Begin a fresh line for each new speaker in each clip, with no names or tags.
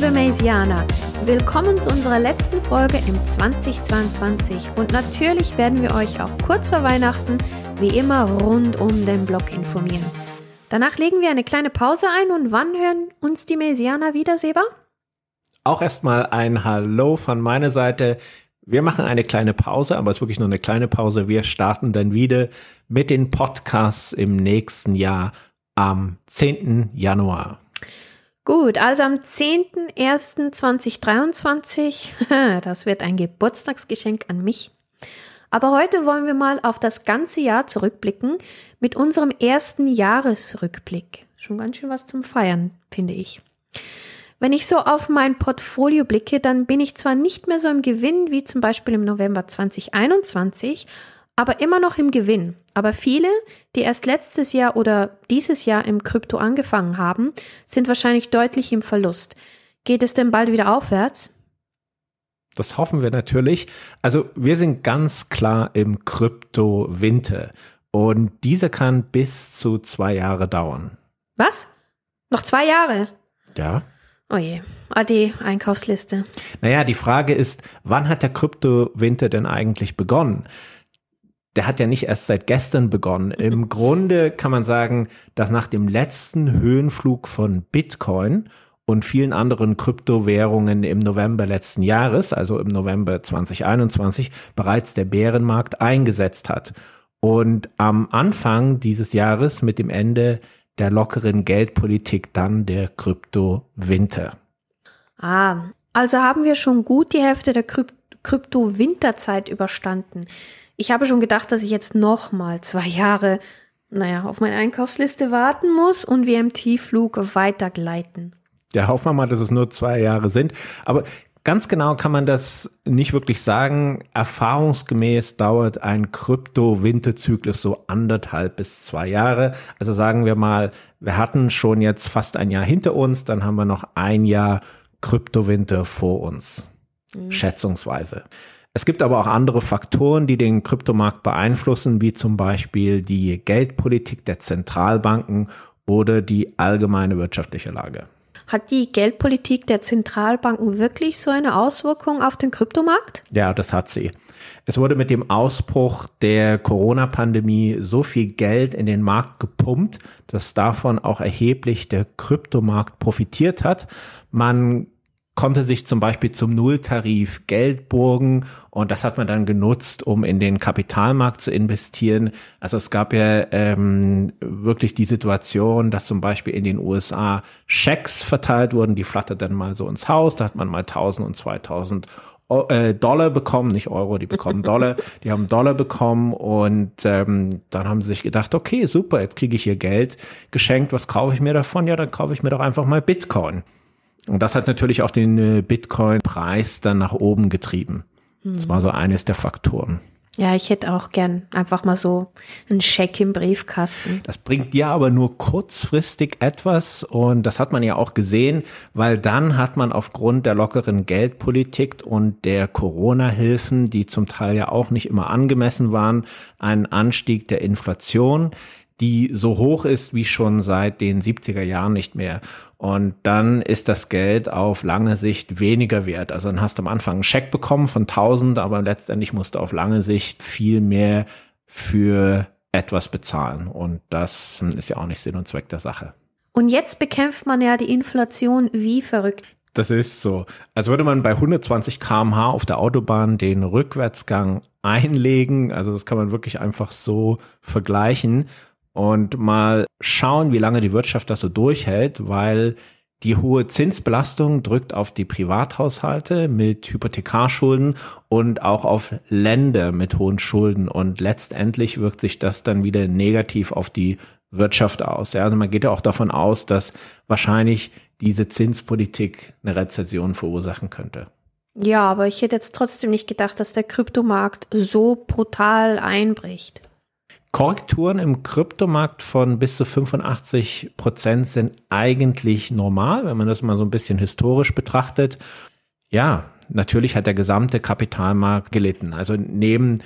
Liebe Maysianer, willkommen zu unserer letzten Folge im 2022 und natürlich werden wir euch auch kurz vor Weihnachten wie immer rund um den Blog informieren. Danach legen wir eine kleine Pause ein und wann hören uns die Maysianer wieder, Seba?
Auch erstmal ein Hallo von meiner Seite. Wir machen eine kleine Pause, aber es ist wirklich nur eine kleine Pause. Wir starten dann wieder mit den Podcasts im nächsten Jahr am 10. Januar.
Gut, also am 10.01.2023, das wird ein Geburtstagsgeschenk an mich. Aber heute wollen wir mal auf das ganze Jahr zurückblicken mit unserem ersten Jahresrückblick. Schon ganz schön was zum Feiern, finde ich. Wenn ich so auf mein Portfolio blicke, dann bin ich zwar nicht mehr so im Gewinn wie zum Beispiel im November 2021, aber immer noch im Gewinn. Aber viele, die erst letztes Jahr oder dieses Jahr im Krypto angefangen haben, sind wahrscheinlich deutlich im Verlust. Geht es denn bald wieder aufwärts?
Das hoffen wir natürlich. Also wir sind ganz klar im Krypto-Winter und dieser kann bis zu zwei Jahre dauern.
Was? Noch zwei Jahre?
Ja.
Oh je, Adi, Einkaufsliste.
Naja, die Frage ist, wann hat der Krypto-Winter denn eigentlich begonnen? Der hat ja nicht erst seit gestern begonnen. Im Grunde kann man sagen, dass nach dem letzten Höhenflug von Bitcoin und vielen anderen Kryptowährungen im November letzten Jahres, also im November 2021, bereits der Bärenmarkt eingesetzt hat. Und am Anfang dieses Jahres mit dem Ende der lockeren Geldpolitik dann der Kryptowinter.
Ah, also haben wir schon gut die Hälfte der Krypto-Winterzeit überstanden. Ich habe schon gedacht, dass ich jetzt noch mal zwei Jahre, naja, auf meine Einkaufsliste warten muss und wir im Tiefflug weitergleiten.
Ja, hoffen wir mal, dass es nur zwei Jahre sind. Aber ganz genau kann man das nicht wirklich sagen. Erfahrungsgemäß dauert ein Krypto-Winterzyklus so anderthalb bis zwei Jahre. Also sagen wir mal, wir hatten schon jetzt fast ein Jahr hinter uns, dann haben wir noch ein Jahr Kryptowinter vor uns. Mhm. Schätzungsweise. Es gibt aber auch andere Faktoren, die den Kryptomarkt beeinflussen, wie zum Beispiel die Geldpolitik der Zentralbanken oder die allgemeine wirtschaftliche Lage.
Hat die Geldpolitik der Zentralbanken wirklich so eine Auswirkung auf den Kryptomarkt?
Ja, das hat sie. Es wurde mit dem Ausbruch der Corona-Pandemie so viel Geld in den Markt gepumpt, dass davon auch erheblich der Kryptomarkt profitiert hat. Man konnte sich zum Beispiel zum Nulltarif Geld burgen und das hat man dann genutzt, um in den Kapitalmarkt zu investieren. Also es gab ja ähm, wirklich die Situation, dass zum Beispiel in den USA Schecks verteilt wurden, die flattert dann mal so ins Haus, da hat man mal 1000 und 2000 äh, Dollar bekommen, nicht Euro, die bekommen Dollar, die haben Dollar bekommen und ähm, dann haben sie sich gedacht, okay, super, jetzt kriege ich hier Geld geschenkt, was kaufe ich mir davon? Ja, dann kaufe ich mir doch einfach mal Bitcoin. Und das hat natürlich auch den äh, Bitcoin-Preis dann nach oben getrieben. Das war so eines der Faktoren.
Ja, ich hätte auch gern einfach mal so einen Scheck im Briefkasten.
Das bringt dir aber nur kurzfristig etwas und das hat man ja auch gesehen, weil dann hat man aufgrund der lockeren Geldpolitik und der Corona-Hilfen, die zum Teil ja auch nicht immer angemessen waren, einen Anstieg der Inflation die so hoch ist wie schon seit den 70er Jahren nicht mehr. Und dann ist das Geld auf lange Sicht weniger wert. Also dann hast du am Anfang einen Scheck bekommen von 1000, aber letztendlich musst du auf lange Sicht viel mehr für etwas bezahlen. Und das ist ja auch nicht Sinn und Zweck der Sache.
Und jetzt bekämpft man ja die Inflation wie verrückt.
Das ist so. Als würde man bei 120 km/h auf der Autobahn den Rückwärtsgang einlegen. Also das kann man wirklich einfach so vergleichen und mal schauen, wie lange die Wirtschaft das so durchhält, weil die hohe Zinsbelastung drückt auf die Privathaushalte mit Hypothekarschulden und auch auf Länder mit hohen Schulden und letztendlich wirkt sich das dann wieder negativ auf die Wirtschaft aus. Also man geht ja auch davon aus, dass wahrscheinlich diese Zinspolitik eine Rezession verursachen könnte.
Ja, aber ich hätte jetzt trotzdem nicht gedacht, dass der Kryptomarkt so brutal einbricht.
Korrekturen im Kryptomarkt von bis zu 85 Prozent sind eigentlich normal, wenn man das mal so ein bisschen historisch betrachtet. Ja, natürlich hat der gesamte Kapitalmarkt gelitten. Also neben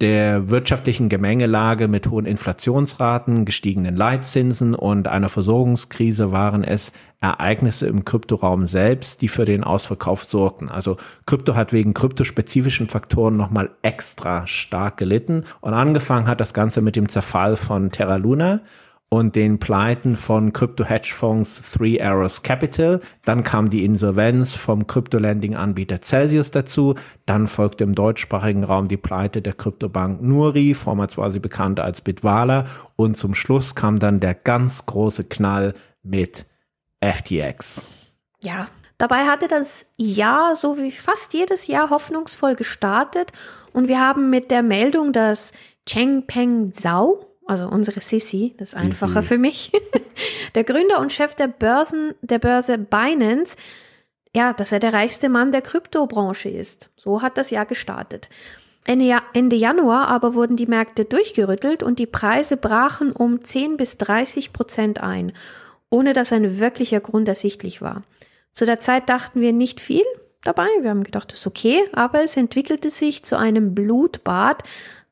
der wirtschaftlichen Gemengelage mit hohen Inflationsraten, gestiegenen Leitzinsen und einer Versorgungskrise waren es Ereignisse im Kryptoraum selbst, die für den Ausverkauf sorgten. Also Krypto hat wegen kryptospezifischen Faktoren nochmal extra stark gelitten und angefangen hat das Ganze mit dem Zerfall von Terra Luna und den Pleiten von Krypto-Hedgefonds Three Arrows Capital. Dann kam die Insolvenz vom Krypto-Lending-Anbieter Celsius dazu. Dann folgte im deutschsprachigen Raum die Pleite der Kryptobank Nuri, vormals war sie bekannt als Bitwala. Und zum Schluss kam dann der ganz große Knall mit FTX.
Ja, Dabei hatte das Jahr, so wie fast jedes Jahr, hoffnungsvoll gestartet und wir haben mit der Meldung, dass Chengpeng Zhao, also unsere Sisi, das ist Sisi. einfacher für mich, der Gründer und Chef der Börsen, der Börse Binance, ja, dass er der reichste Mann der Kryptobranche ist. So hat das Jahr gestartet. Ende, Ende Januar aber wurden die Märkte durchgerüttelt und die Preise brachen um 10 bis 30 Prozent ein, ohne dass ein wirklicher Grund ersichtlich war. Zu der Zeit dachten wir nicht viel dabei. Wir haben gedacht, das ist okay, aber es entwickelte sich zu einem Blutbad,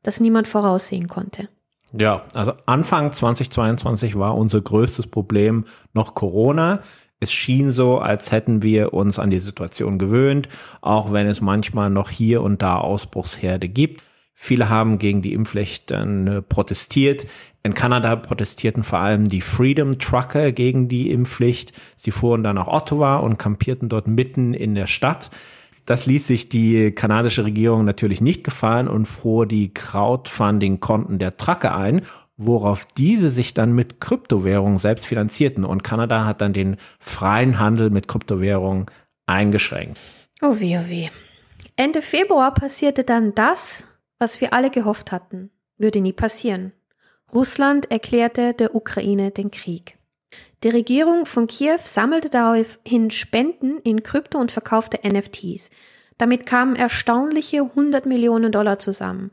das niemand voraussehen konnte.
Ja, also Anfang 2022 war unser größtes Problem noch Corona. Es schien so, als hätten wir uns an die Situation gewöhnt, auch wenn es manchmal noch hier und da Ausbruchsherde gibt. Viele haben gegen die Impfpflicht äh, protestiert. In Kanada protestierten vor allem die Freedom Trucker gegen die Impfpflicht. Sie fuhren dann nach Ottawa und kampierten dort mitten in der Stadt. Das ließ sich die kanadische Regierung natürlich nicht gefallen und froh die Crowdfunding-Konten der Trucker ein, worauf diese sich dann mit Kryptowährungen selbst finanzierten. Und Kanada hat dann den freien Handel mit Kryptowährungen eingeschränkt.
Oh weh, oh weh. Ende Februar passierte dann das, was wir alle gehofft hatten, würde nie passieren. Russland erklärte der Ukraine den Krieg. Die Regierung von Kiew sammelte daraufhin Spenden in Krypto und verkaufte NFTs. Damit kamen erstaunliche 100 Millionen Dollar zusammen.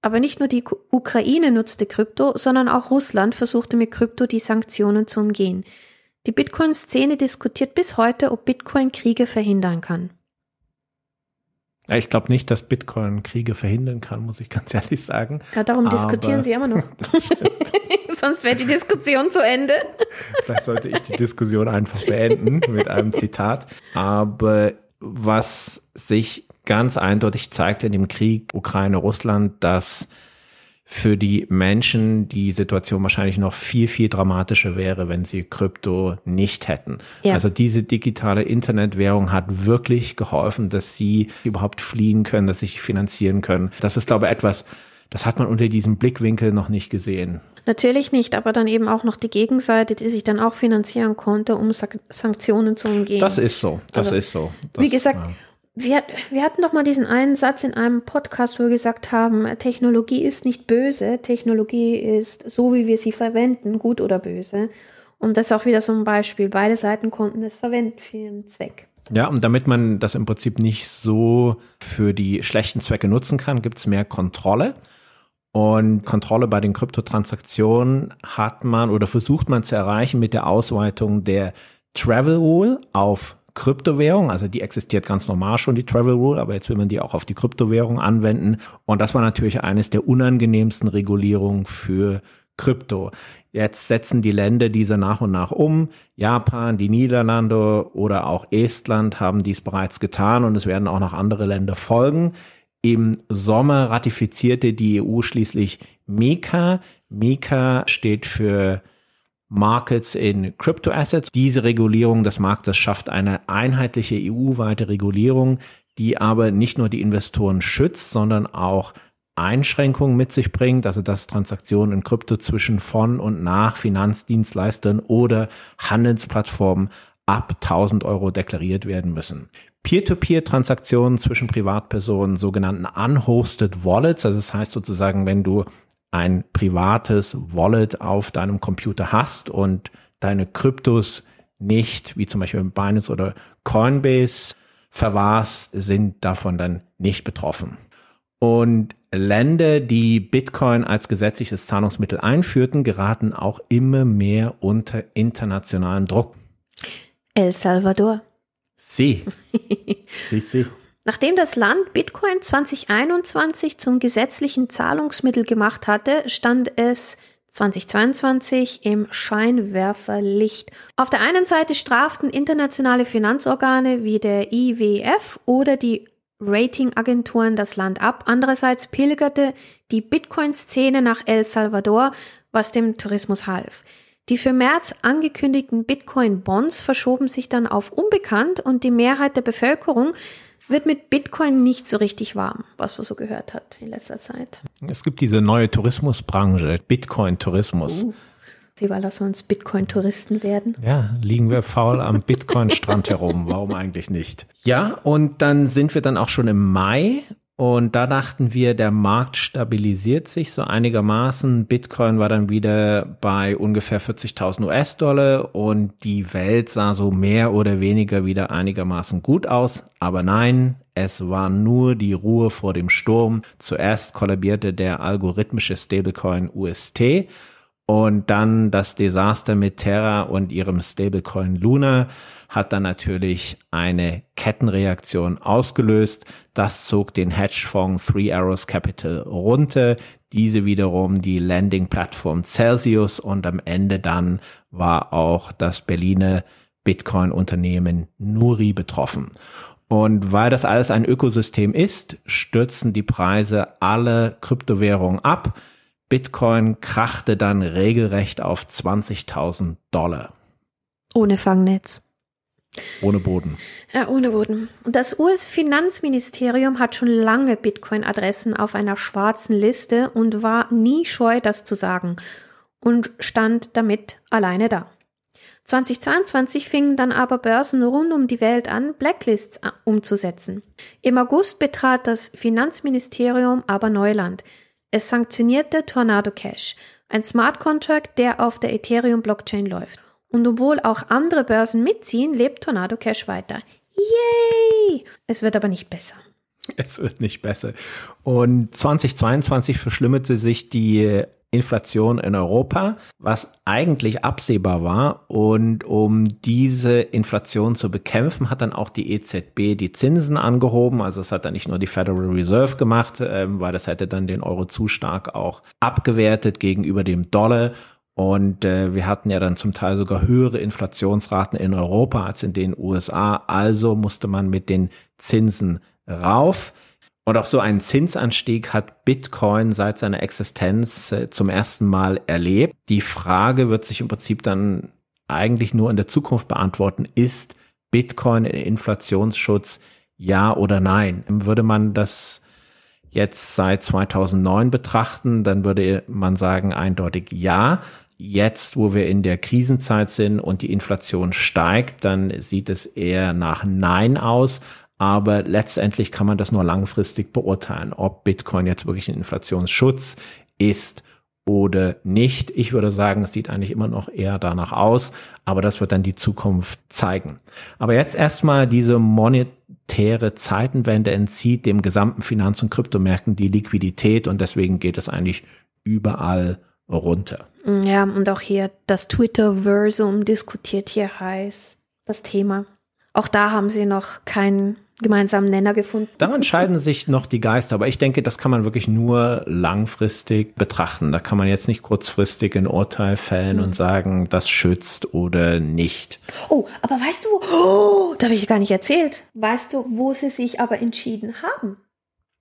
Aber nicht nur die Ukraine nutzte Krypto, sondern auch Russland versuchte mit Krypto die Sanktionen zu umgehen. Die Bitcoin-Szene diskutiert bis heute, ob Bitcoin Kriege verhindern kann.
Ich glaube nicht, dass Bitcoin Kriege verhindern kann, muss ich ganz ehrlich sagen.
Ja, darum Aber diskutieren sie immer noch. Sonst wäre die Diskussion zu Ende.
Vielleicht sollte ich die Diskussion einfach beenden mit einem Zitat. Aber was sich ganz eindeutig zeigt in dem Krieg Ukraine-Russland, dass für die Menschen die Situation wahrscheinlich noch viel, viel dramatischer wäre, wenn sie Krypto nicht hätten. Ja. Also diese digitale Internetwährung hat wirklich geholfen, dass sie überhaupt fliehen können, dass sie sich finanzieren können. Das ist, glaube ich, etwas, das hat man unter diesem Blickwinkel noch nicht gesehen.
Natürlich nicht, aber dann eben auch noch die Gegenseite, die sich dann auch finanzieren konnte, um Sanktionen zu umgehen.
Das ist so, das also, ist so.
Das, wie gesagt, ja wir, wir hatten doch mal diesen einen Satz in einem Podcast, wo wir gesagt haben, Technologie ist nicht böse, Technologie ist so, wie wir sie verwenden, gut oder böse. Und das ist auch wieder so ein Beispiel. Beide Seiten konnten es verwenden für ihren Zweck.
Ja, und damit man das im Prinzip nicht so für die schlechten Zwecke nutzen kann, gibt es mehr Kontrolle. Und Kontrolle bei den Kryptotransaktionen hat man oder versucht man zu erreichen mit der Ausweitung der Travel Rule auf Kryptowährung, also die existiert ganz normal schon, die Travel Rule, aber jetzt will man die auch auf die Kryptowährung anwenden. Und das war natürlich eines der unangenehmsten Regulierungen für Krypto. Jetzt setzen die Länder diese nach und nach um. Japan, die Niederlande oder auch Estland haben dies bereits getan und es werden auch noch andere Länder folgen. Im Sommer ratifizierte die EU schließlich MiCA. MiCA steht für Markets in Crypto Assets. Diese Regulierung des Marktes schafft eine einheitliche EU-weite Regulierung, die aber nicht nur die Investoren schützt, sondern auch Einschränkungen mit sich bringt, also dass Transaktionen in Krypto zwischen von und nach Finanzdienstleistern oder Handelsplattformen ab 1000 Euro deklariert werden müssen. Peer-to-Peer-Transaktionen zwischen Privatpersonen, sogenannten unhosted Wallets, also das heißt sozusagen, wenn du ein privates Wallet auf deinem Computer hast und deine Kryptos nicht, wie zum Beispiel Binance oder Coinbase, verwahrst, sind davon dann nicht betroffen. Und Länder, die Bitcoin als gesetzliches Zahlungsmittel einführten, geraten auch immer mehr unter internationalen Druck.
El Salvador.
Sie. Sie, sie.
Nachdem das Land Bitcoin 2021 zum gesetzlichen Zahlungsmittel gemacht hatte, stand es 2022 im Scheinwerferlicht. Auf der einen Seite straften internationale Finanzorgane wie der IWF oder die Ratingagenturen das Land ab. Andererseits pilgerte die Bitcoin-Szene nach El Salvador, was dem Tourismus half. Die für März angekündigten Bitcoin-Bonds verschoben sich dann auf unbekannt und die Mehrheit der Bevölkerung wird mit Bitcoin nicht so richtig warm, was man so gehört hat in letzter Zeit.
Es gibt diese neue Tourismusbranche, Bitcoin-Tourismus. Uh,
sie weil lass uns Bitcoin-Touristen werden.
Ja, liegen wir faul am Bitcoin-Strand herum. Warum eigentlich nicht? Ja, und dann sind wir dann auch schon im Mai und da dachten wir, der Markt stabilisiert sich so einigermaßen. Bitcoin war dann wieder bei ungefähr 40.000 US-Dollar und die Welt sah so mehr oder weniger wieder einigermaßen gut aus. Aber nein, es war nur die Ruhe vor dem Sturm. Zuerst kollabierte der algorithmische Stablecoin UST und dann das Desaster mit Terra und ihrem Stablecoin Luna hat dann natürlich eine Kettenreaktion ausgelöst. Das zog den Hedgefonds Three Arrows Capital runter. Diese wiederum die Landing-Plattform Celsius und am Ende dann war auch das Berliner Bitcoin-Unternehmen Nuri betroffen. Und weil das alles ein Ökosystem ist, stürzen die Preise alle Kryptowährungen ab. Bitcoin krachte dann regelrecht auf 20.000 Dollar.
Ohne Fangnetz.
Ohne Boden.
Ja, ohne Boden. Und das US-Finanzministerium hat schon lange Bitcoin-Adressen auf einer schwarzen Liste und war nie scheu, das zu sagen und stand damit alleine da. 2022 fingen dann aber Börsen rund um die Welt an, Blacklists umzusetzen. Im August betrat das Finanzministerium aber Neuland. Es sanktionierte Tornado Cash, ein Smart Contract, der auf der Ethereum Blockchain läuft. Und obwohl auch andere Börsen mitziehen, lebt Tornado Cash weiter. Yay! Es wird aber nicht besser.
Es wird nicht besser. Und 2022 verschlimmerte sich die Inflation in Europa, was eigentlich absehbar war. Und um diese Inflation zu bekämpfen, hat dann auch die EZB die Zinsen angehoben. Also es hat dann nicht nur die Federal Reserve gemacht, ähm, weil das hätte dann den Euro zu stark auch abgewertet gegenüber dem Dollar. Und äh, wir hatten ja dann zum Teil sogar höhere Inflationsraten in Europa als in den USA. Also musste man mit den Zinsen rauf. Und auch so einen Zinsanstieg hat Bitcoin seit seiner Existenz äh, zum ersten Mal erlebt. Die Frage wird sich im Prinzip dann eigentlich nur in der Zukunft beantworten, ist Bitcoin ein Inflationsschutz ja oder nein? Würde man das jetzt seit 2009 betrachten, dann würde man sagen eindeutig ja. Jetzt, wo wir in der Krisenzeit sind und die Inflation steigt, dann sieht es eher nach Nein aus. Aber letztendlich kann man das nur langfristig beurteilen, ob Bitcoin jetzt wirklich ein Inflationsschutz ist oder nicht. Ich würde sagen, es sieht eigentlich immer noch eher danach aus, aber das wird dann die Zukunft zeigen. Aber jetzt erstmal diese monetäre Zeitenwende entzieht dem gesamten Finanz- und Kryptomärkten die Liquidität und deswegen geht es eigentlich überall runter.
Ja, und auch hier das Twitter-Versum diskutiert hier heiß das Thema. Auch da haben sie noch keinen gemeinsamen Nenner gefunden.
Da entscheiden sich noch die Geister, aber ich denke, das kann man wirklich nur langfristig betrachten. Da kann man jetzt nicht kurzfristig ein Urteil fällen mhm. und sagen, das schützt oder nicht.
Oh, aber weißt du, oh, das habe ich gar nicht erzählt. Weißt du, wo sie sich aber entschieden haben?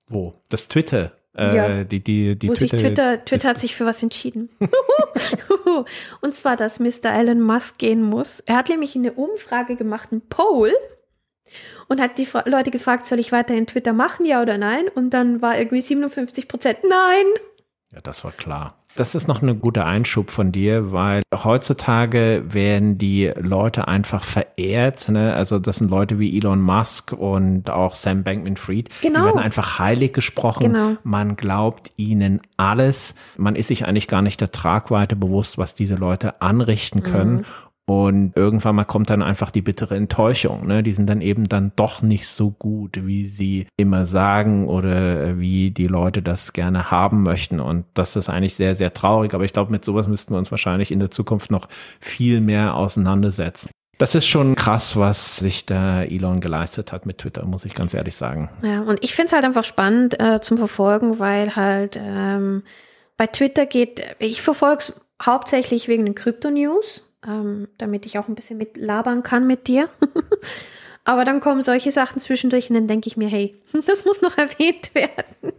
Wo? Das Twitter. Äh, ja. die, die, die
Wo Twitter, sich Twitter, Twitter hat sich für was entschieden. und zwar, dass Mr. Elon Musk gehen muss. Er hat nämlich eine Umfrage gemacht, ein Poll, und hat die Leute gefragt, soll ich weiterhin Twitter machen, ja oder nein? Und dann war irgendwie 57 Prozent nein.
Ja, das war klar. Das ist noch ein guter Einschub von dir, weil heutzutage werden die Leute einfach verehrt. Ne? Also das sind Leute wie Elon Musk und auch Sam Bankman-Fried. Genau. Die werden einfach heilig gesprochen. Genau. Man glaubt ihnen alles. Man ist sich eigentlich gar nicht der Tragweite bewusst, was diese Leute anrichten können. Mhm. Und irgendwann mal kommt dann einfach die bittere Enttäuschung. Ne? Die sind dann eben dann doch nicht so gut, wie sie immer sagen oder wie die Leute das gerne haben möchten. Und das ist eigentlich sehr, sehr traurig. Aber ich glaube, mit sowas müssten wir uns wahrscheinlich in der Zukunft noch viel mehr auseinandersetzen. Das ist schon krass, was sich der Elon geleistet hat mit Twitter, muss ich ganz ehrlich sagen.
Ja, und ich finde es halt einfach spannend äh, zum Verfolgen, weil halt ähm, bei Twitter geht, ich verfolge es hauptsächlich wegen den Krypto-News, ähm, damit ich auch ein bisschen mit labern kann mit dir. Aber dann kommen solche Sachen zwischendurch und dann denke ich mir, hey, das muss noch erwähnt werden.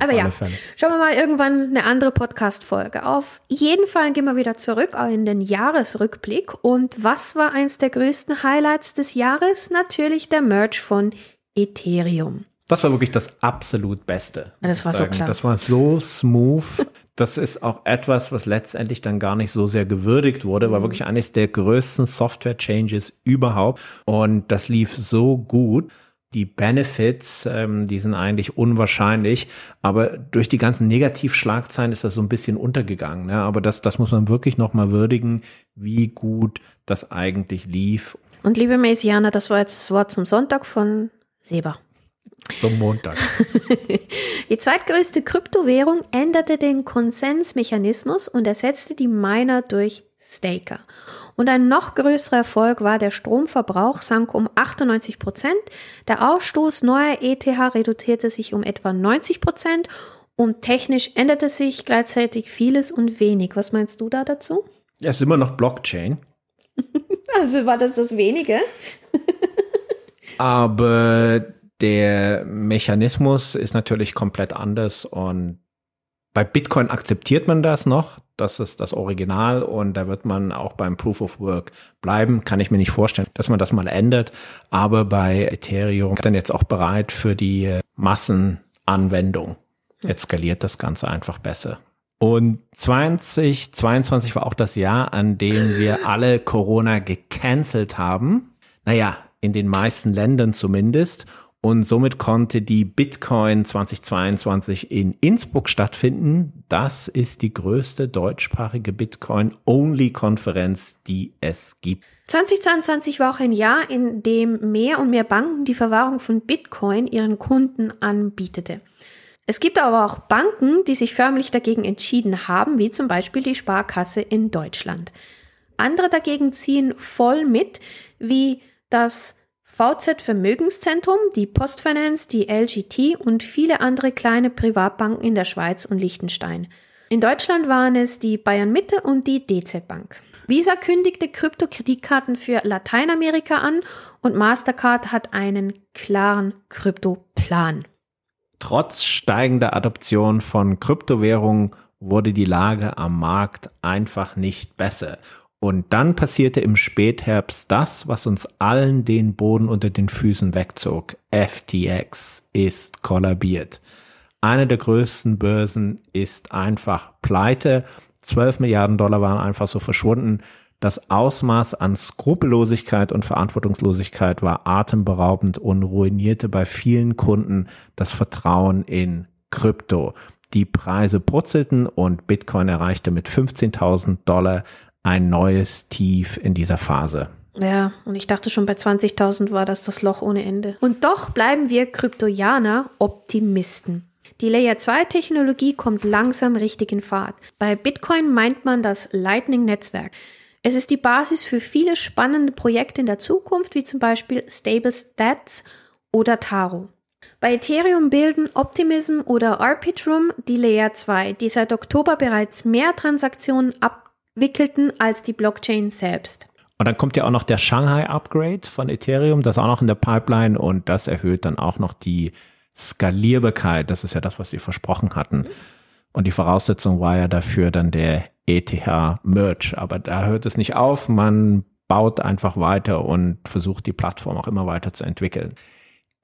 Aber ja, Fälle. schauen wir mal irgendwann eine andere Podcast-Folge. Auf jeden Fall gehen wir wieder zurück in den Jahresrückblick. Und was war eins der größten Highlights des Jahres? Natürlich der Merch von Ethereum.
Das war wirklich das absolut Beste.
Das war sagen. so klar.
Das war so smooth. Das ist auch etwas, was letztendlich dann gar nicht so sehr gewürdigt wurde, war mhm. wirklich eines der größten Software-Changes überhaupt. Und das lief so gut. Die Benefits, ähm, die sind eigentlich unwahrscheinlich, aber durch die ganzen Negativschlagzeilen ist das so ein bisschen untergegangen. Ne? Aber das, das muss man wirklich nochmal würdigen, wie gut das eigentlich lief.
Und liebe Mesianer, das war jetzt das Wort zum Sonntag von Seba.
Zum Montag.
die zweitgrößte Kryptowährung änderte den Konsensmechanismus und ersetzte die Miner durch Staker. Und ein noch größerer Erfolg war, der Stromverbrauch sank um 98 Prozent, der Ausstoß neuer ETH reduzierte sich um etwa 90 Prozent und technisch änderte sich gleichzeitig vieles und wenig. Was meinst du da dazu?
Ja, es ist immer noch Blockchain.
also war das das wenige?
Aber der Mechanismus ist natürlich komplett anders und bei Bitcoin akzeptiert man das noch. Das ist das Original und da wird man auch beim Proof of Work bleiben. Kann ich mir nicht vorstellen, dass man das mal ändert. Aber bei Ethereum dann jetzt auch bereit für die Massenanwendung. Jetzt skaliert das Ganze einfach besser. Und 2022 war auch das Jahr, an dem wir alle Corona gecancelt haben. Naja, in den meisten Ländern zumindest. Und somit konnte die Bitcoin 2022 in Innsbruck stattfinden. Das ist die größte deutschsprachige Bitcoin-Only-Konferenz, die es gibt.
2022 war auch ein Jahr, in dem mehr und mehr Banken die Verwahrung von Bitcoin ihren Kunden anbietete. Es gibt aber auch Banken, die sich förmlich dagegen entschieden haben, wie zum Beispiel die Sparkasse in Deutschland. Andere dagegen ziehen voll mit, wie das VZ Vermögenszentrum, die Postfinance, die LGT und viele andere kleine Privatbanken in der Schweiz und Liechtenstein. In Deutschland waren es die Bayern Mitte und die DZ Bank. Visa kündigte Kryptokreditkarten für Lateinamerika an und Mastercard hat einen klaren Kryptoplan.
Trotz steigender Adoption von Kryptowährungen wurde die Lage am Markt einfach nicht besser. Und dann passierte im Spätherbst das, was uns allen den Boden unter den Füßen wegzog. FTX ist kollabiert. Eine der größten Börsen ist einfach pleite. 12 Milliarden Dollar waren einfach so verschwunden. Das Ausmaß an Skrupellosigkeit und Verantwortungslosigkeit war atemberaubend und ruinierte bei vielen Kunden das Vertrauen in Krypto. Die Preise brutzelten und Bitcoin erreichte mit 15.000 Dollar ein neues Tief in dieser Phase.
Ja, und ich dachte schon bei 20.000 war das das Loch ohne Ende. Und doch bleiben wir Kryptoianer Optimisten. Die Layer 2 Technologie kommt langsam richtig in Fahrt. Bei Bitcoin meint man das Lightning Netzwerk. Es ist die Basis für viele spannende Projekte in der Zukunft, wie zum Beispiel Stable Stats oder Taro. Bei Ethereum bilden Optimism oder Arbitrum die Layer 2, die seit Oktober bereits mehr Transaktionen ab wickelten als die Blockchain selbst.
Und dann kommt ja auch noch der Shanghai Upgrade von Ethereum, das ist auch noch in der Pipeline und das erhöht dann auch noch die Skalierbarkeit. Das ist ja das, was sie versprochen hatten. Und die Voraussetzung war ja dafür dann der ETH Merge. Aber da hört es nicht auf. Man baut einfach weiter und versucht die Plattform auch immer weiter zu entwickeln.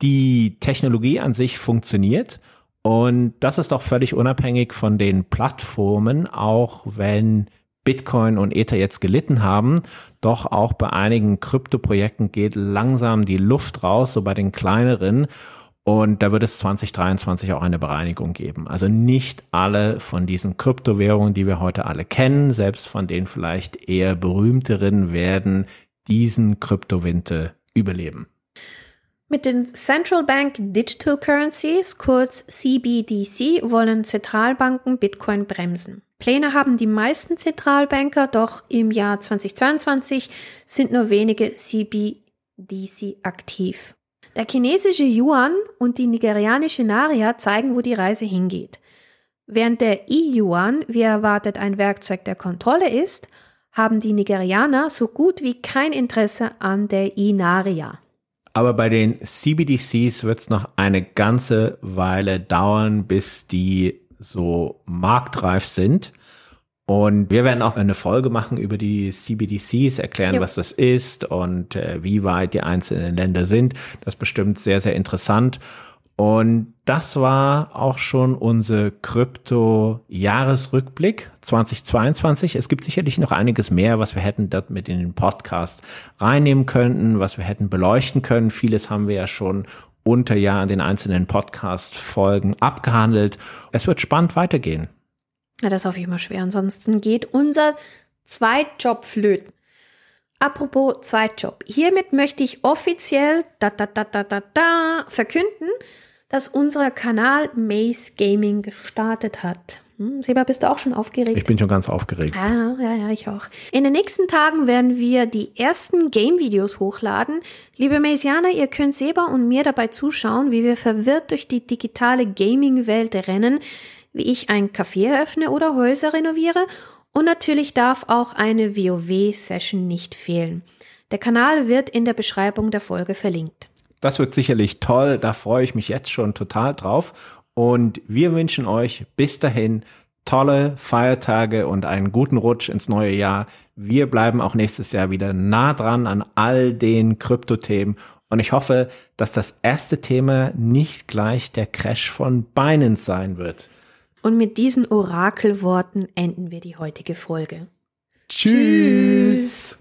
Die Technologie an sich funktioniert und das ist auch völlig unabhängig von den Plattformen, auch wenn Bitcoin und Ether jetzt gelitten haben. Doch auch bei einigen Kryptoprojekten geht langsam die Luft raus, so bei den kleineren. Und da wird es 2023 auch eine Bereinigung geben. Also nicht alle von diesen Kryptowährungen, die wir heute alle kennen, selbst von den vielleicht eher berühmteren, werden diesen Kryptowinter überleben.
Mit den Central Bank Digital Currencies, kurz CBDC, wollen Zentralbanken Bitcoin bremsen. Pläne haben die meisten Zentralbanker, doch im Jahr 2022 sind nur wenige CBDC aktiv. Der chinesische Yuan und die nigerianische Naria zeigen, wo die Reise hingeht. Während der E-Yuan, wie erwartet, ein Werkzeug der Kontrolle ist, haben die Nigerianer so gut wie kein Interesse an der E-Naria.
Aber bei den CBDCs wird es noch eine ganze Weile dauern, bis die so marktreif sind. Und wir werden auch eine Folge machen über die CBDCs, erklären, jo. was das ist und äh, wie weit die einzelnen Länder sind. Das ist bestimmt sehr, sehr interessant. Und das war auch schon unser Krypto-Jahresrückblick 2022. Es gibt sicherlich noch einiges mehr, was wir hätten dort mit in den Podcast reinnehmen könnten, was wir hätten beleuchten können. Vieles haben wir ja schon unter Jahr in den einzelnen Podcast-Folgen abgehandelt. Es wird spannend weitergehen.
Ja, das hoffe ich mal schwer. Ansonsten geht unser Zweitjob flöten. Apropos Zweitjob. Hiermit möchte ich offiziell da, da, da, da, da, da, verkünden, dass unser Kanal Maze Gaming gestartet hat. Hm, Seba, bist du auch schon aufgeregt?
Ich bin schon ganz aufgeregt.
Ah, ja, ja, ich auch. In den nächsten Tagen werden wir die ersten Game-Videos hochladen. Liebe Maisianer, ihr könnt Seba und mir dabei zuschauen, wie wir verwirrt durch die digitale Gaming-Welt rennen wie ich ein Café eröffne oder Häuser renoviere und natürlich darf auch eine WoW-Session nicht fehlen. Der Kanal wird in der Beschreibung der Folge verlinkt.
Das wird sicherlich toll, da freue ich mich jetzt schon total drauf. Und wir wünschen euch bis dahin tolle Feiertage und einen guten Rutsch ins neue Jahr. Wir bleiben auch nächstes Jahr wieder nah dran an all den Kryptothemen. Und ich hoffe, dass das erste Thema nicht gleich der Crash von Binance sein wird.
Und mit diesen Orakelworten enden wir die heutige Folge.
Tschüss.